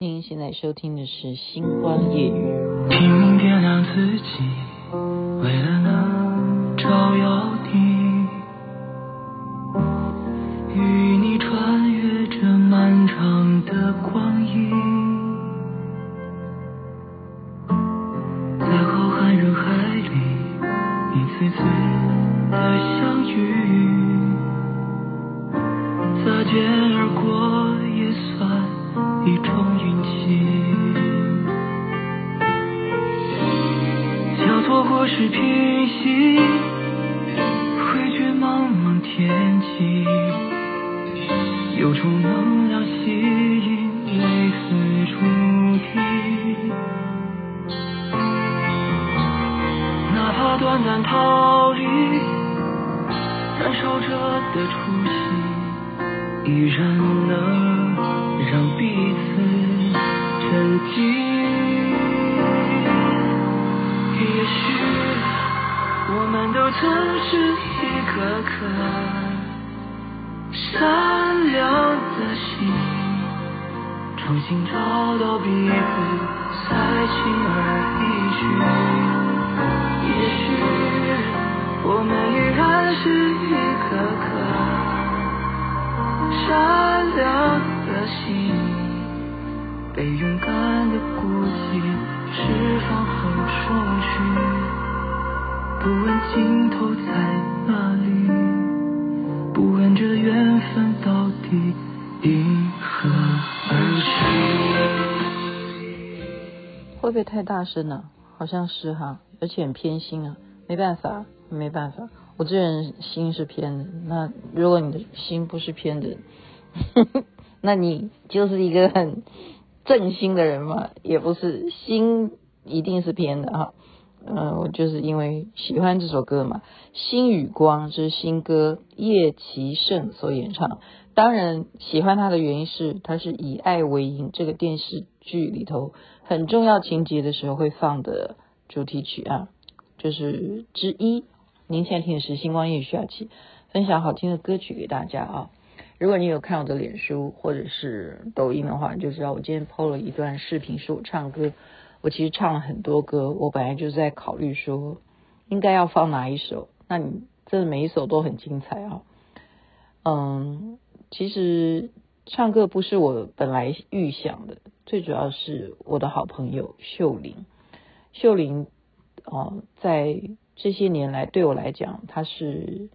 您现在收听的是《星光夜语》。拼命点亮自己，为了能照耀是平行，挥绝茫茫天际，有种能量吸引，类似注定。哪怕短暂逃离，燃烧着的初心，依然能让彼此沉静。我们都曾是一颗颗善良的心，重新找到彼此，才轻而易举。也许我们依然是一颗颗善良的心，被勇敢的孤寂释不问尽头在哪里，不问这缘分到底因何而起。会不会太大声了？好像是哈，而且很偏心啊。没办法，没办法，我这人心是偏的。那如果你的心不是偏的，那你就是一个很正心的人嘛？也不是，心一定是偏的哈。嗯，我就是因为喜欢这首歌嘛，《星与光》这是新歌，叶綺胜所演唱。当然，喜欢他的原因是，他是以爱为营这个电视剧里头很重要情节的时候会放的主题曲啊，就是之一。您现在听的是《星光夜雨》徐雅琪分享好听的歌曲给大家啊。如果你有看我的脸书或者是抖音的话，你就知道我今天 PO 了一段视频，是我唱歌。我其实唱了很多歌，我本来就是在考虑说应该要放哪一首。那你真的每一首都很精彩啊！嗯，其实唱歌不是我本来预想的，最主要是我的好朋友秀玲。秀玲哦，在这些年来对我来讲，她是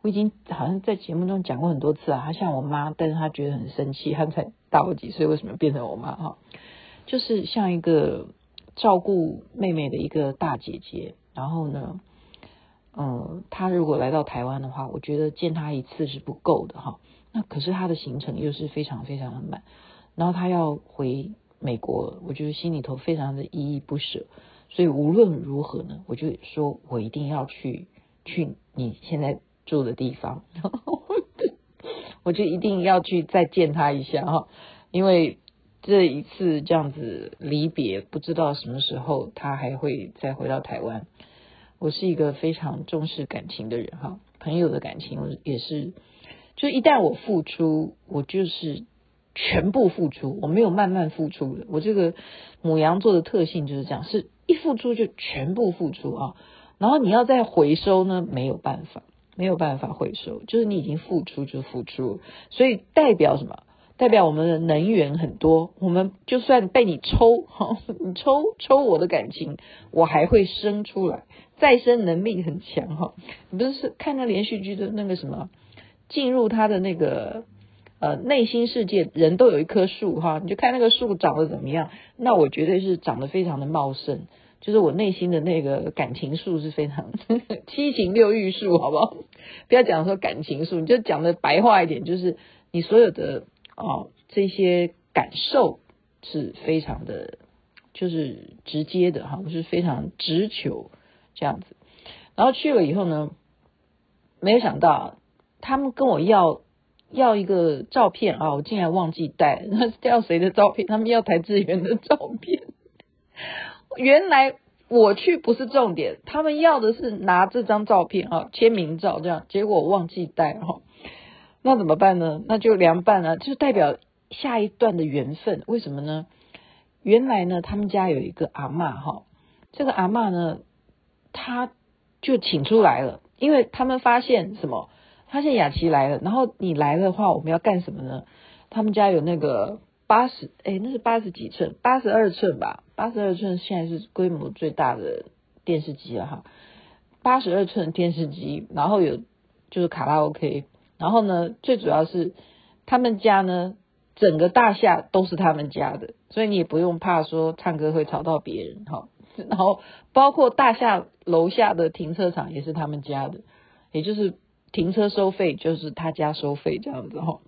我已经好像在节目中讲过很多次啊。她像我妈，但是她觉得很生气，她才大我几岁，为什么变成我妈哈？就是像一个。照顾妹妹的一个大姐姐，然后呢，嗯，她如果来到台湾的话，我觉得见她一次是不够的哈。那可是她的行程又是非常非常的满，然后她要回美国，我觉得心里头非常的依依不舍。所以无论如何呢，我就说我一定要去去你现在住的地方，我就一定要去再见她一下哈，因为。这一次这样子离别，不知道什么时候他还会再回到台湾。我是一个非常重视感情的人哈，朋友的感情我也是，就一旦我付出，我就是全部付出，我没有慢慢付出的。我这个母羊座的特性就是这样，是一付出就全部付出啊。然后你要再回收呢，没有办法，没有办法回收，就是你已经付出就付出，所以代表什么？代表我们的能源很多，我们就算被你抽，哈，你抽抽我的感情，我还会生出来，再生能力很强，哈。你不是看那连续剧的那个什么，进入他的那个呃内心世界，人都有一棵树，哈，你就看那个树长得怎么样，那我绝对是长得非常的茂盛，就是我内心的那个感情树是非常 七情六欲树，好不好？不要讲说感情树，你就讲的白话一点，就是你所有的。哦，这些感受是非常的，就是直接的哈，是非常直球这样子。然后去了以后呢，没有想到他们跟我要要一个照片啊，我竟然忘记带，那是要谁的照片？他们要台志远的照片。原来我去不是重点，他们要的是拿这张照片啊，签名照这样。结果我忘记带哈。那怎么办呢？那就凉拌了，就代表下一段的缘分。为什么呢？原来呢，他们家有一个阿嬷哈，这个阿嬷呢，他就请出来了，因为他们发现什么？发现雅琪来了，然后你来的话，我们要干什么呢？他们家有那个八十，哎，那是八十几寸，八十二寸吧，八十二寸现在是规模最大的电视机了哈，八十二寸电视机，然后有就是卡拉 OK，然后呢，最主要是他们家呢，整个大厦都是他们家的，所以你也不用怕说唱歌会吵到别人哈，然后包括大厦楼下的停车场也是他们家的，也就是。停车收费就是他家收费这样子哈，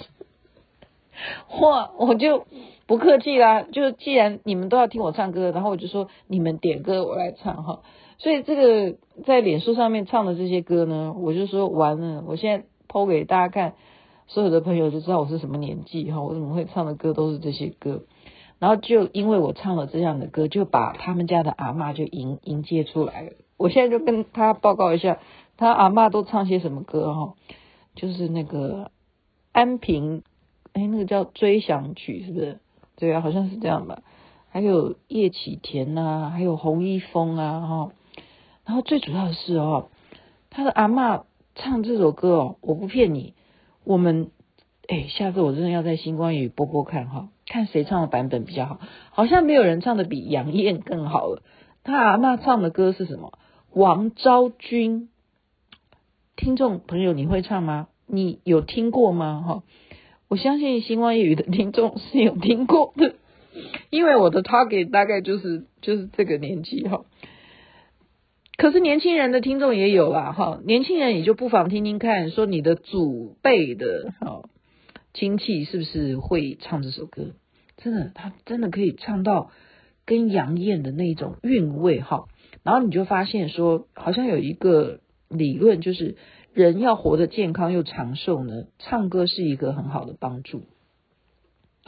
哇，我就不客气啦，就既然你们都要听我唱歌，然后我就说你们点歌我来唱哈，所以这个在脸书上面唱的这些歌呢，我就说完了，我现在剖给大家看，所有的朋友就知道我是什么年纪哈，我怎么会唱的歌都是这些歌，然后就因为我唱了这样的歌，就把他们家的阿嬷就迎迎接出来了，我现在就跟他报告一下。他阿嬷都唱些什么歌哈？就是那个安平，哎，那个叫追想曲是不是？对啊，好像是这样吧。还有叶启田呐，还有洪一峰啊哈。然后最主要的是哦，他的阿嬷唱这首歌哦，我不骗你，我们哎，下次我真的要在星光雨播播看哈，看谁唱的版本比较好。好像没有人唱的比杨燕更好了。他阿嬷唱的歌是什么？王昭君。听众朋友，你会唱吗？你有听过吗？哈，我相信星光夜语的听众是有听过的，因为我的 target 大概就是就是这个年纪哈。可是年轻人的听众也有啦，哈，年轻人也就不妨听听看，说你的祖辈的哈亲戚是不是会唱这首歌？真的，他真的可以唱到跟杨燕的那种韵味哈。然后你就发现说，好像有一个。理论就是人要活得健康又长寿呢，唱歌是一个很好的帮助。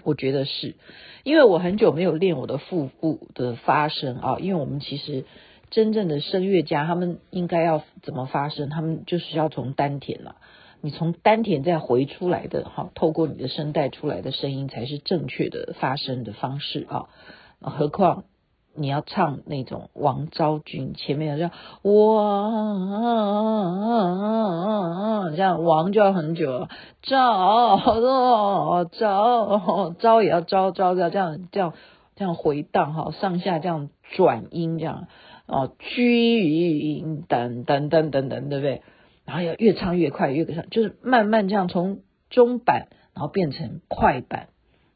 我觉得是，因为我很久没有练我的腹部的发声啊，因为我们其实真正的声乐家，他们应该要怎么发声？他们就是要从丹田了，你从丹田再回出来的哈，透过你的声带出来的声音才是正确的发声的方式啊，何况。你要唱那种王昭君，前面要这样哇，这样王就要很久，昭昭昭昭也要昭昭要这样这样这样回荡哈，上下这样转音这样哦，君等等等等等，对不对？然后要越唱越快，越唱就是慢慢这样从中板，然后变成快板。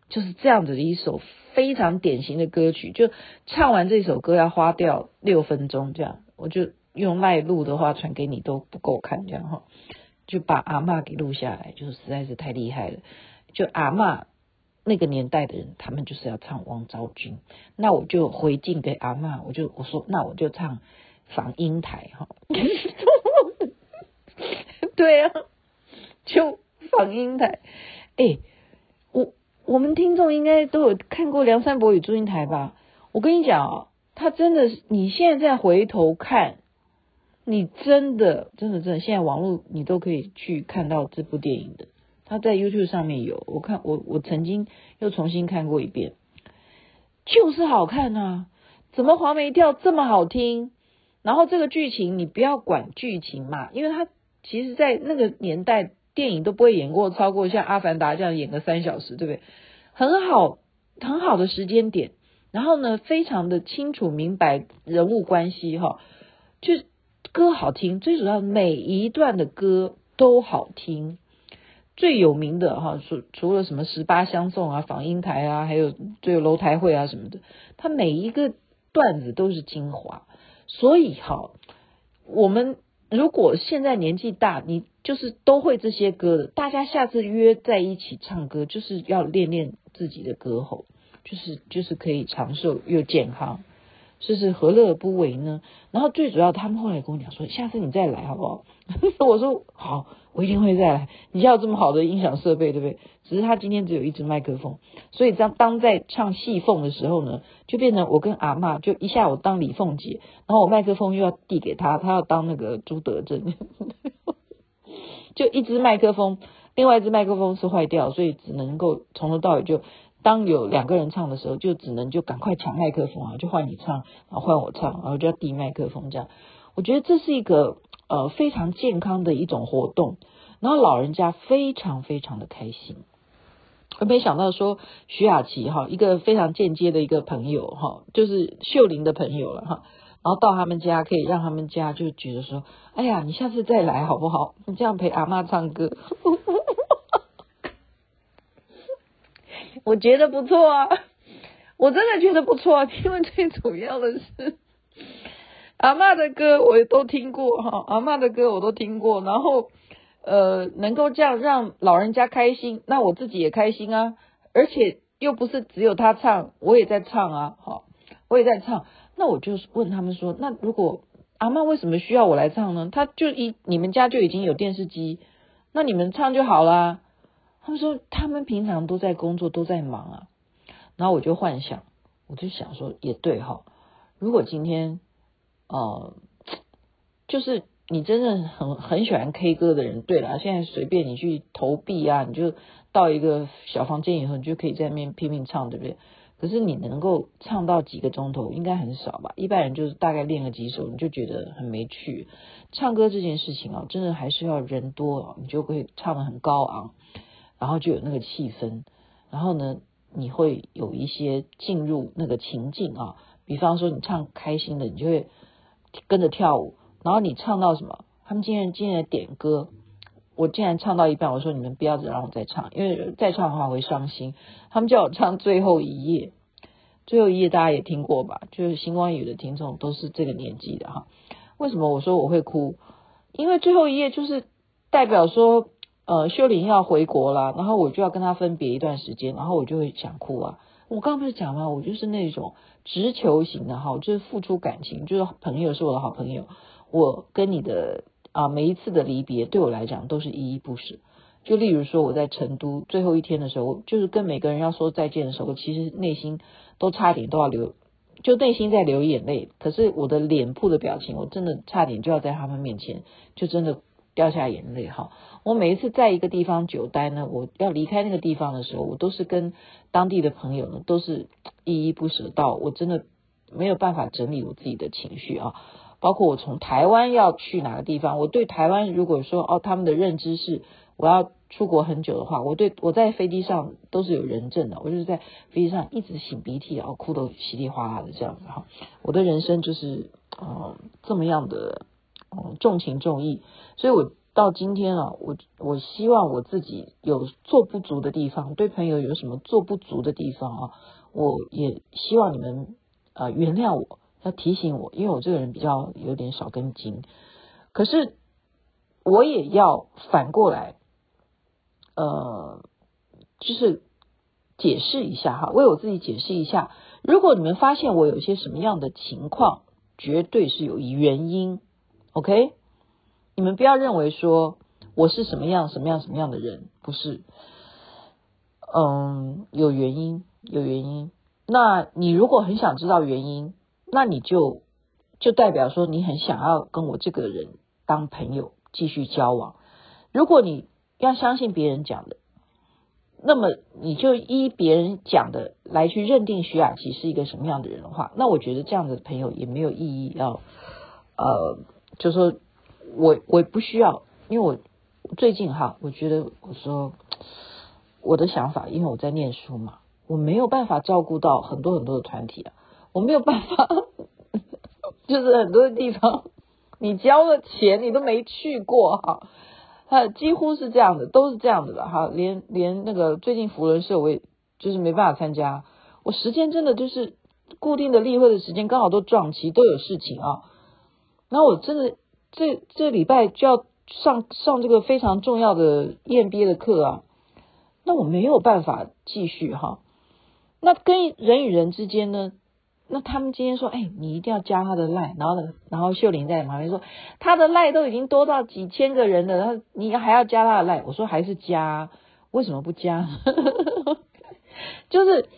就是这样子的一首非常典型的歌曲，就唱完这首歌要花掉六分钟，这样我就用赖录的话传给你都不够看，这样哈，就把阿嬷给录下来，就是实在是太厉害了。就阿嬷那个年代的人，他们就是要唱王昭君，那我就回敬给阿嬷，我就我说那我就唱访英台哈，对啊，就访英台，哎。我我们听众应该都有看过梁山伯与祝英台吧？我跟你讲啊，他真的是，你现在再回头看，你真的真的真的，现在网络你都可以去看到这部电影的。他在 YouTube 上面有，我看我我曾经又重新看过一遍，就是好看啊！怎么黄梅调这么好听？然后这个剧情你不要管剧情嘛，因为他其实，在那个年代。电影都不会演过超过像《阿凡达》这样演个三小时，对不对？很好，很好的时间点。然后呢，非常的清楚明白人物关系哈，就歌好听，最主要每一段的歌都好听。最有名的哈，除除了什么十八相送啊、访英台啊，还有最有楼台会啊什么的，它每一个段子都是精华。所以哈，我们。如果现在年纪大，你就是都会这些歌的，大家下次约在一起唱歌，就是要练练自己的歌喉，就是就是可以长寿又健康。这是何乐而不为呢？然后最主要，他们后来跟我讲说，下次你再来好不好？我说好，我一定会再来。你家有这么好的音响设备，对不对？只是他今天只有一支麦克风，所以当当在唱戏凤的时候呢，就变成我跟阿嬷就一下我当李凤姐，然后我麦克风又要递给他，他要当那个朱德正，就一支麦克风，另外一支麦克风是坏掉，所以只能够从头到尾就。当有两个人唱的时候，就只能就赶快抢麦克风啊，就换你唱，然后换我唱，然后就要递麦克风这样。我觉得这是一个呃非常健康的一种活动，然后老人家非常非常的开心。我没想到说徐雅琪哈，一个非常间接的一个朋友哈，就是秀玲的朋友了哈。然后到他们家可以让他们家就觉得说，哎呀，你下次再来好不好？你这样陪阿妈唱歌，我觉得不错啊，我真的觉得不错啊，因为最主要的是阿嬷的歌我也都听过哈，阿嬷的歌我都听过，然后。呃，能够这样让老人家开心，那我自己也开心啊。而且又不是只有他唱，我也在唱啊，好，我也在唱。那我就问他们说，那如果阿嬷为什么需要我来唱呢？他就一你们家就已经有电视机，那你们唱就好啦。他们说他们平常都在工作，都在忙啊。然后我就幻想，我就想说也对哈。如果今天，呃，就是。你真正很很喜欢 K 歌的人，对了，现在随便你去投币啊，你就到一个小房间以后，你就可以在那边拼命唱，对不对？可是你能够唱到几个钟头，应该很少吧？一般人就是大概练个几首，你就觉得很没趣。唱歌这件事情啊，真的还是要人多，你就会唱得很高昂，然后就有那个气氛，然后呢，你会有一些进入那个情境啊。比方说你唱开心的，你就会跟着跳舞。然后你唱到什么？他们今天今天点歌，我竟然唱到一半，我说你们不要再让我再唱，因为再唱的话我会伤心。他们叫我唱最后一页，最后一页大家也听过吧？就是星光雨的听众都是这个年纪的哈。为什么我说我会哭？因为最后一页就是代表说，呃，秀玲要回国了，然后我就要跟他分别一段时间，然后我就会想哭啊。我刚不是讲吗？我就是那种直球型的哈，就是付出感情，就是朋友是我的好朋友。我跟你的啊，每一次的离别对我来讲都是依依不舍。就例如说，我在成都最后一天的时候，就是跟每个人要说再见的时候，其实内心都差点都要流，就内心在流眼泪。可是我的脸部的表情，我真的差点就要在他们面前就真的掉下眼泪哈。我每一次在一个地方久待呢，我要离开那个地方的时候，我都是跟当地的朋友呢，都是依依不舍到我真的没有办法整理我自己的情绪啊。包括我从台湾要去哪个地方，我对台湾如果说哦，他们的认知是我要出国很久的话，我对我在飞机上都是有人证的，我就是在飞机上一直擤鼻涕，然后哭得稀里哗啦的这样子哈。我的人生就是呃这么样的嗯重情重义，所以我到今天啊，我我希望我自己有做不足的地方，对朋友有什么做不足的地方啊，我也希望你们呃原谅我。要提醒我，因为我这个人比较有点少根筋，可是我也要反过来，呃，就是解释一下哈，为我自己解释一下。如果你们发现我有些什么样的情况，绝对是有原因，OK？你们不要认为说我是什么样什么样什么样的人，不是，嗯，有原因，有原因。那你如果很想知道原因，那你就就代表说你很想要跟我这个人当朋友，继续交往。如果你要相信别人讲的，那么你就依别人讲的来去认定徐雅琪是一个什么样的人的话，那我觉得这样的朋友也没有意义。要呃，就说我我不需要，因为我最近哈，我觉得我说我的想法，因为我在念书嘛，我没有办法照顾到很多很多的团体啊。我没有办法，就是很多的地方，你交了钱，你都没去过哈，他几乎是这样的，都是这样子的哈，连连那个最近福伦社，我也就是没办法参加，我时间真的就是固定的例会的时间刚好都撞期，都有事情啊，然后我真的这这礼拜就要上上这个非常重要的 EMBA 的课啊，那我没有办法继续哈，那跟人与人之间呢？那他们今天说，哎，你一定要加他的赖，然后呢，然后秀玲在旁边说，他的赖都已经多到几千个人了，然后你还要加他的赖？我说还是加，为什么不加？就是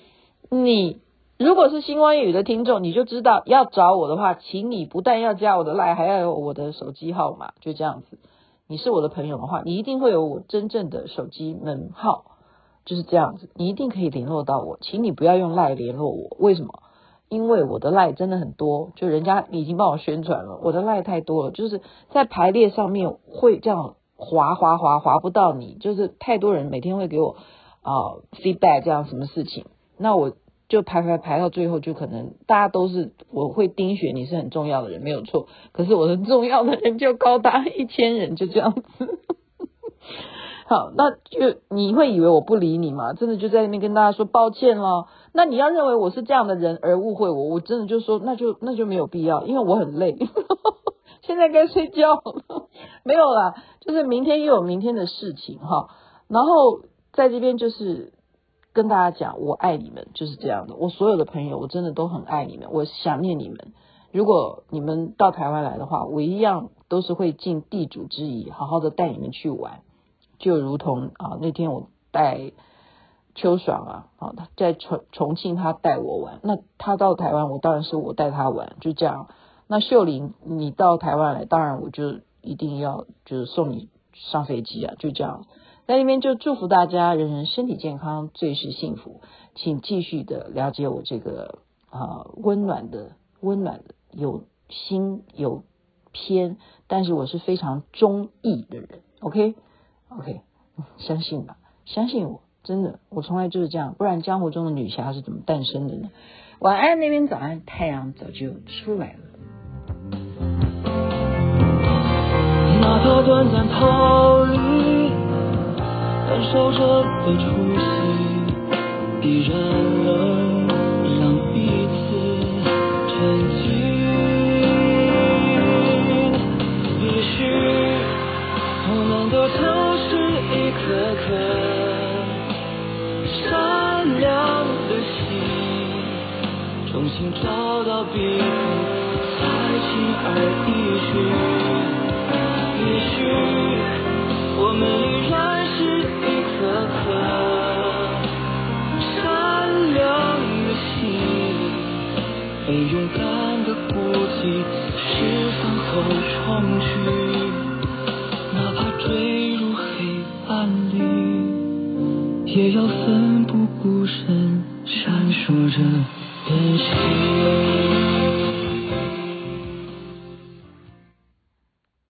你如果是星光夜雨的听众，你就知道要找我的话，请你不但要加我的赖，还要有我的手机号码，就这样子。你是我的朋友的话，你一定会有我真正的手机门号。就是这样子，你一定可以联络到我，请你不要用赖联络我，为什么？因为我的赖真的很多，就人家已经帮我宣传了，我的赖太多了，就是在排列上面会这样划划划划不到你，就是太多人每天会给我啊、呃、feedback 这样什么事情，那我就排排排到最后，就可能大家都是我会钉选你是很重要的人没有错，可是我的重要的人就高达一千人，就这样子。好，那就你会以为我不理你吗？真的就在那边跟大家说抱歉了。那你要认为我是这样的人而误会我，我真的就说那就那就没有必要，因为我很累，现在该睡觉了。没有啦，就是明天又有明天的事情哈。然后在这边就是跟大家讲，我爱你们，就是这样的。我所有的朋友，我真的都很爱你们，我想念你们。如果你们到台湾来的话，我一样都是会尽地主之谊，好好的带你们去玩。就如同啊，那天我带秋爽啊，啊，他在重重庆，他带我玩。那他到台湾，我当然是我带他玩，就这样。那秀玲，你到台湾来，当然我就一定要就是送你上飞机啊，就这样。在那边就祝福大家人人身体健康，最是幸福。请继续的了解我这个啊温暖的温暖的有心有偏，但是我是非常中意的人。OK。OK，相信吧，相信我，真的，我从来就是这样，不然江湖中的女侠是怎么诞生的呢？晚安那边，早安，太阳早就出来了。哪怕短暂逃离，感受着的出戏，必然能让彼此沉寂。也许我们都曾是一。颗颗善良的心，重新找到彼此，才轻而易举。重聚，